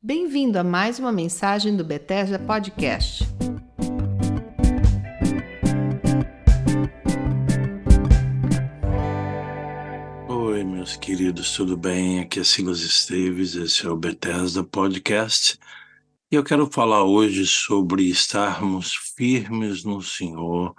Bem-vindo a mais uma mensagem do Bethesda Podcast. Oi, meus queridos, tudo bem? Aqui é Silas Esteves, esse é o Bethesda Podcast. E eu quero falar hoje sobre estarmos firmes no Senhor,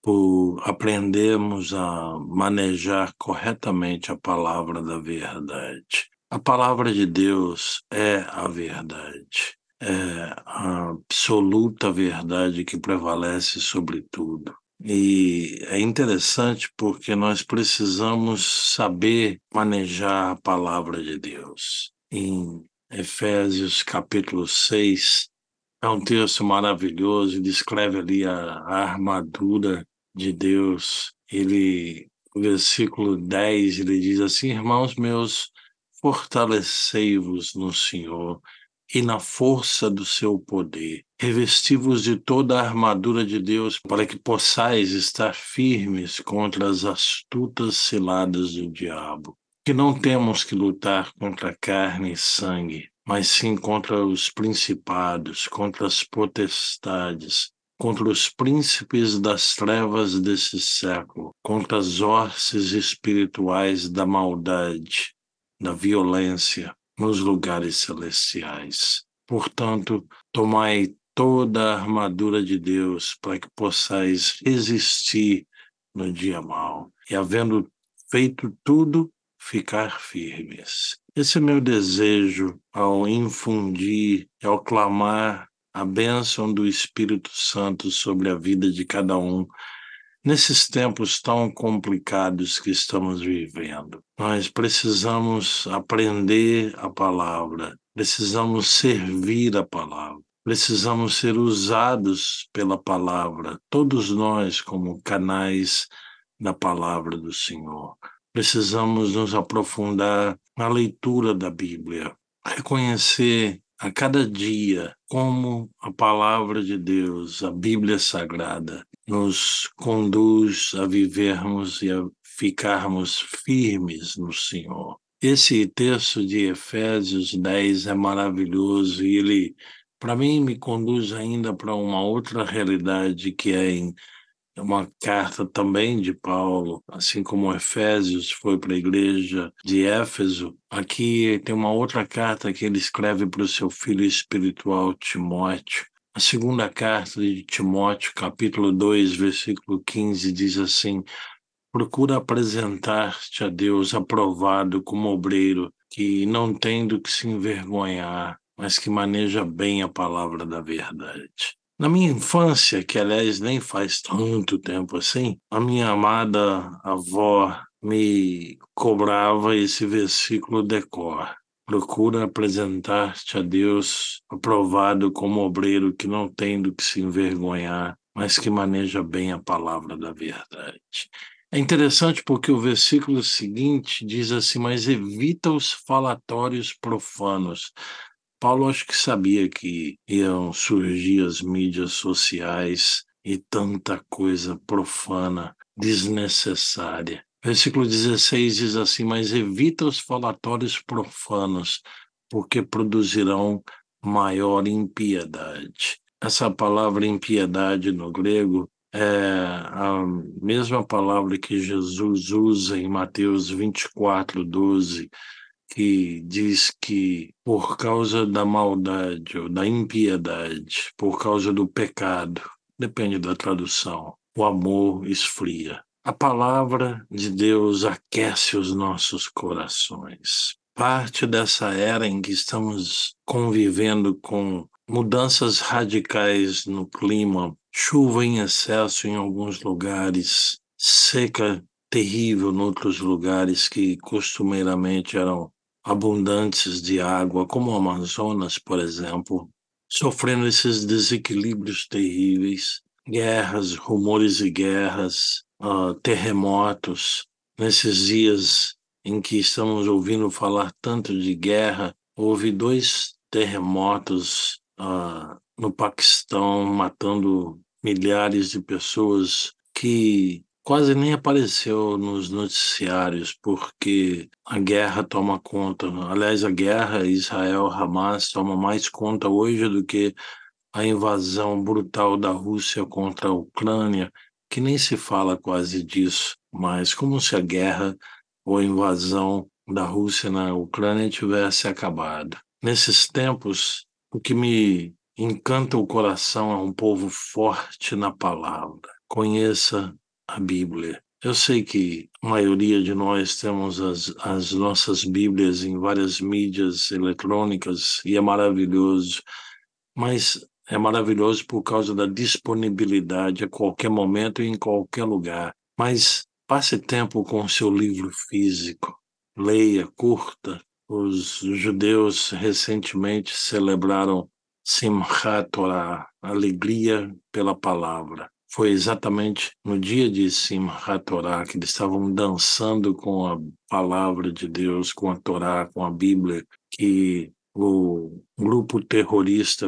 por aprendermos a manejar corretamente a palavra da verdade. A palavra de Deus é a verdade, é a absoluta verdade que prevalece sobre tudo. E é interessante porque nós precisamos saber manejar a palavra de Deus. Em Efésios capítulo 6, é um texto maravilhoso, descreve ali a, armadura de Deus. Ele, no versículo 10, ele diz assim: Irmãos meus, fortalecei-vos no Senhor e na força do seu poder. Revesti-vos de toda a armadura de Deus para que possais estar firmes contra as astutas ciladas do diabo. Que não temos que lutar contra carne e sangue, mas sim contra os principados, contra as potestades, contra os príncipes das trevas desse século, contra as horses espirituais da maldade da violência nos lugares celestiais. Portanto, tomai toda a armadura de Deus para que possais resistir no dia mau e, havendo feito tudo, ficar firmes. Esse é meu desejo ao infundir, ao clamar a bênção do Espírito Santo sobre a vida de cada um Nesses tempos tão complicados que estamos vivendo, nós precisamos aprender a palavra, precisamos servir a palavra, precisamos ser usados pela palavra, todos nós como canais da palavra do Senhor. Precisamos nos aprofundar na leitura da Bíblia, reconhecer a cada dia como a palavra de Deus, a Bíblia Sagrada, nos conduz a vivermos e a ficarmos firmes no Senhor. Esse texto de Efésios 10 é maravilhoso e ele, para mim, me conduz ainda para uma outra realidade que é em uma carta também de Paulo, assim como Efésios foi para a igreja de Éfeso. Aqui tem uma outra carta que ele escreve para o seu filho espiritual Timóteo. A segunda carta de Timóteo, capítulo 2, versículo 15, diz assim: Procura apresentar-te a Deus aprovado como obreiro, que não tem do que se envergonhar, mas que maneja bem a palavra da verdade. Na minha infância, que aliás nem faz tanto tempo assim, a minha amada avó me cobrava esse versículo decor. Procura apresentar-te a Deus aprovado como obreiro que não tem do que se envergonhar, mas que maneja bem a palavra da verdade. É interessante porque o versículo seguinte diz assim: Mas evita os falatórios profanos. Paulo acho que sabia que iam surgir as mídias sociais e tanta coisa profana, desnecessária. Versículo 16 diz assim: Mas evita os falatórios profanos, porque produzirão maior impiedade. Essa palavra impiedade no grego é a mesma palavra que Jesus usa em Mateus 24, 12, que diz que por causa da maldade ou da impiedade, por causa do pecado, depende da tradução, o amor esfria. A palavra de Deus aquece os nossos corações. Parte dessa era em que estamos convivendo com mudanças radicais no clima, chuva em excesso em alguns lugares, seca terrível em outros lugares que costumeiramente eram abundantes de água, como o Amazonas, por exemplo, sofrendo esses desequilíbrios terríveis, guerras, rumores de guerras, uh, terremotos, nesses dias em que estamos ouvindo falar tanto de guerra, houve dois terremotos uh, no Paquistão, matando milhares de pessoas que quase nem apareceu nos noticiários, porque a guerra toma conta. Aliás, a guerra Israel-Hamas toma mais conta hoje do que a invasão brutal da Rússia contra a Ucrânia, que nem se fala quase disso, mas como se a guerra ou a invasão da Rússia na Ucrânia tivesse acabado. Nesses tempos, o que me encanta o coração é um povo forte na palavra. Conheça a Bíblia. Eu sei que a maioria de nós temos as, as nossas Bíblias em várias mídias eletrônicas e é maravilhoso, mas é maravilhoso por causa da disponibilidade a qualquer momento e em qualquer lugar. Mas passe tempo com o seu livro físico, leia, curta. Os judeus recentemente celebraram Simchat Torah, alegria pela palavra. Foi exatamente no dia de Simchat Torah que eles estavam dançando com a palavra de Deus, com a Torá, com a Bíblia, que o grupo terrorista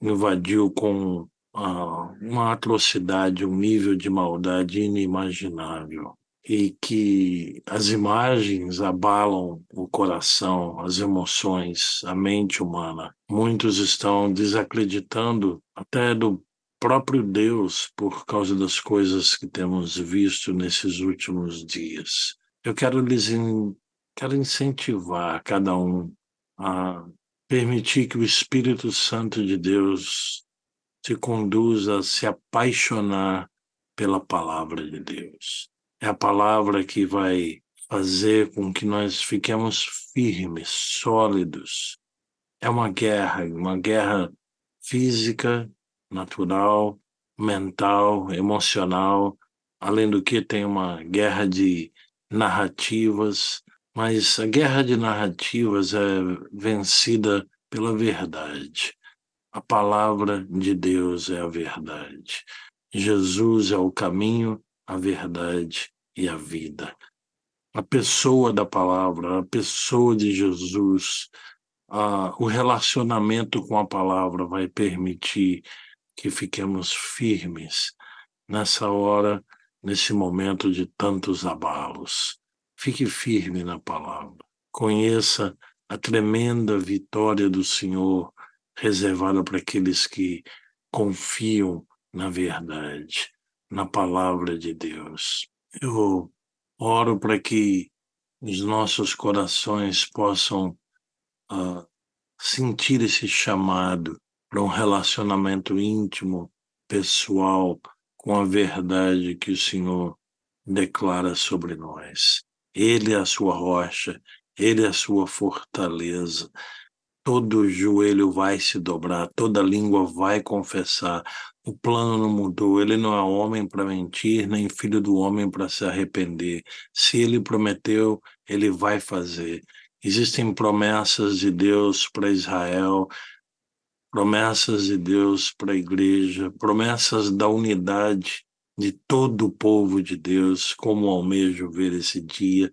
invadiu com ah, uma atrocidade, um nível de maldade inimaginável. E que as imagens abalam o coração, as emoções, a mente humana. Muitos estão desacreditando até do próprio Deus por causa das coisas que temos visto nesses últimos dias. Eu quero lhes in... quero incentivar cada um a permitir que o Espírito Santo de Deus te conduza a se apaixonar pela palavra de Deus. É a palavra que vai fazer com que nós fiquemos firmes, sólidos. É uma guerra, uma guerra física, natural, mental, emocional, além do que tem uma guerra de narrativas, mas a guerra de narrativas é vencida pela verdade. A palavra de Deus é a verdade. Jesus é o caminho, a verdade e a vida. A pessoa da palavra, a pessoa de Jesus, a, o relacionamento com a palavra vai permitir que fiquemos firmes nessa hora, nesse momento de tantos abalos. Fique firme na palavra. Conheça a tremenda vitória do Senhor reservada para aqueles que confiam na verdade, na palavra de Deus. Eu oro para que os nossos corações possam uh, sentir esse chamado para um relacionamento íntimo, pessoal, com a verdade que o Senhor declara sobre nós. Ele é a sua rocha, ele é a sua fortaleza. Todo joelho vai se dobrar, toda língua vai confessar. O plano não mudou, ele não é homem para mentir, nem filho do homem para se arrepender. Se ele prometeu, ele vai fazer. Existem promessas de Deus para Israel, promessas de Deus para a igreja, promessas da unidade de todo o povo de Deus, como almejo ver esse dia.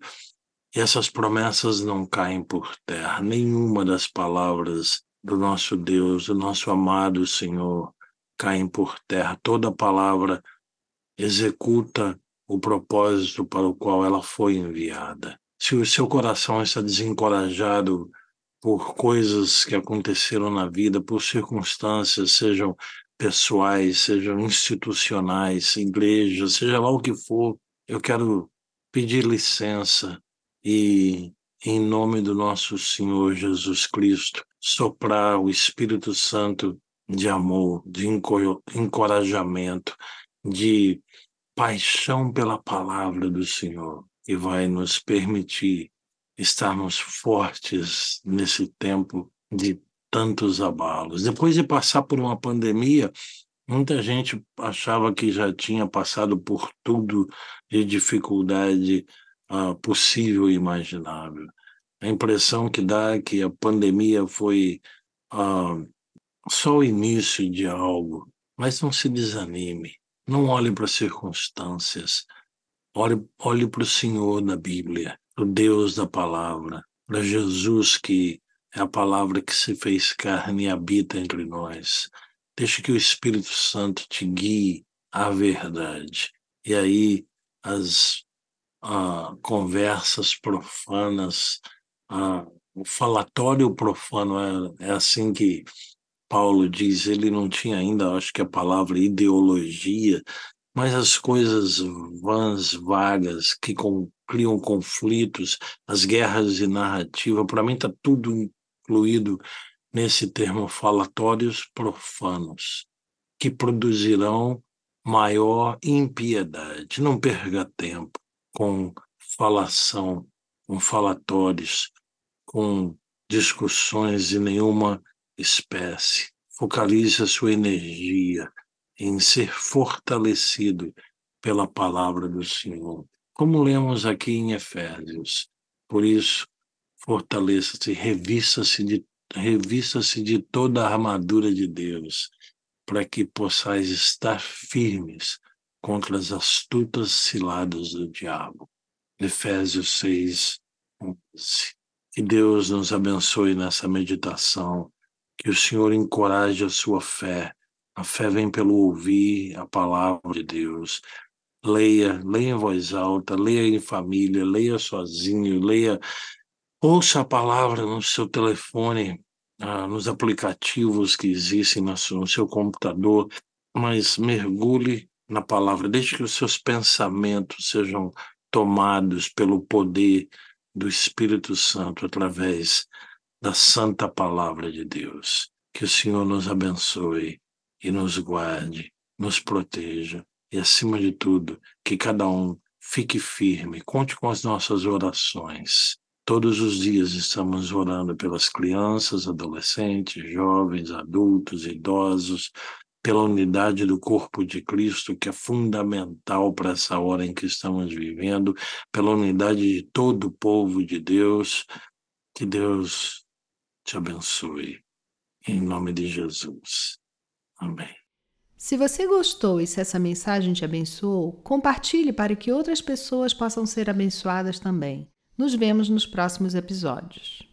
E essas promessas não caem por terra, nenhuma das palavras do nosso Deus, do nosso amado Senhor, caem por terra. Toda palavra executa o propósito para o qual ela foi enviada. Se o seu coração está desencorajado por coisas que aconteceram na vida, por circunstâncias, sejam pessoais, sejam institucionais, igrejas, seja lá o que for, eu quero pedir licença e, em nome do nosso Senhor Jesus Cristo, soprar o Espírito Santo de amor, de encorajamento, de paixão pela palavra do Senhor. E vai nos permitir estarmos fortes nesse tempo de tantos abalos. Depois de passar por uma pandemia, muita gente achava que já tinha passado por tudo de dificuldade uh, possível e imaginável. A impressão que dá é que a pandemia foi uh, só o início de algo, mas não se desanime, não olhe para as circunstâncias, olhe, olhe para o Senhor na Bíblia, o Deus da palavra, para Jesus que é a palavra que se fez carne e habita entre nós. Deixe que o Espírito Santo te guie à verdade. E aí as ah, conversas profanas, ah, o falatório profano, é, é assim que Paulo diz, ele não tinha ainda, acho que a palavra ideologia, mas as coisas vãs, vagas, que com, criam conflitos, as guerras de narrativa, para mim está tudo incluído nesse termo falatórios profanos, que produzirão maior impiedade. Não perca tempo com falação, com falatórios, com discussões de nenhuma espécie. Focalize a sua energia em ser fortalecido pela palavra do Senhor. Como lemos aqui em Efésios. Por isso, fortaleça-se, revista-se de, revista de toda a armadura de Deus, para que possais estar firmes contra as astutas ciladas do diabo. Efésios 6, 11. Que Deus nos abençoe nessa meditação, que o Senhor encoraje a sua fé. A fé vem pelo ouvir a palavra de Deus. Leia, leia em voz alta, leia em família, leia sozinho, leia, ouça a palavra no seu telefone, ah, nos aplicativos que existem no seu computador, mas mergulhe na palavra, deixe que os seus pensamentos sejam tomados pelo poder do Espírito Santo através da santa palavra de Deus. Que o Senhor nos abençoe e nos guarde, nos proteja e, acima de tudo, que cada um fique firme. Conte com as nossas orações. Todos os dias estamos orando pelas crianças, adolescentes, jovens, adultos, idosos, pela unidade do corpo de Cristo, que é fundamental para essa hora em que estamos vivendo, pela unidade de todo o povo de Deus. Que Deus te abençoe. Em nome de Jesus. Amém. Se você gostou e se essa mensagem te abençoou, compartilhe para que outras pessoas possam ser abençoadas também. Nos vemos nos próximos episódios.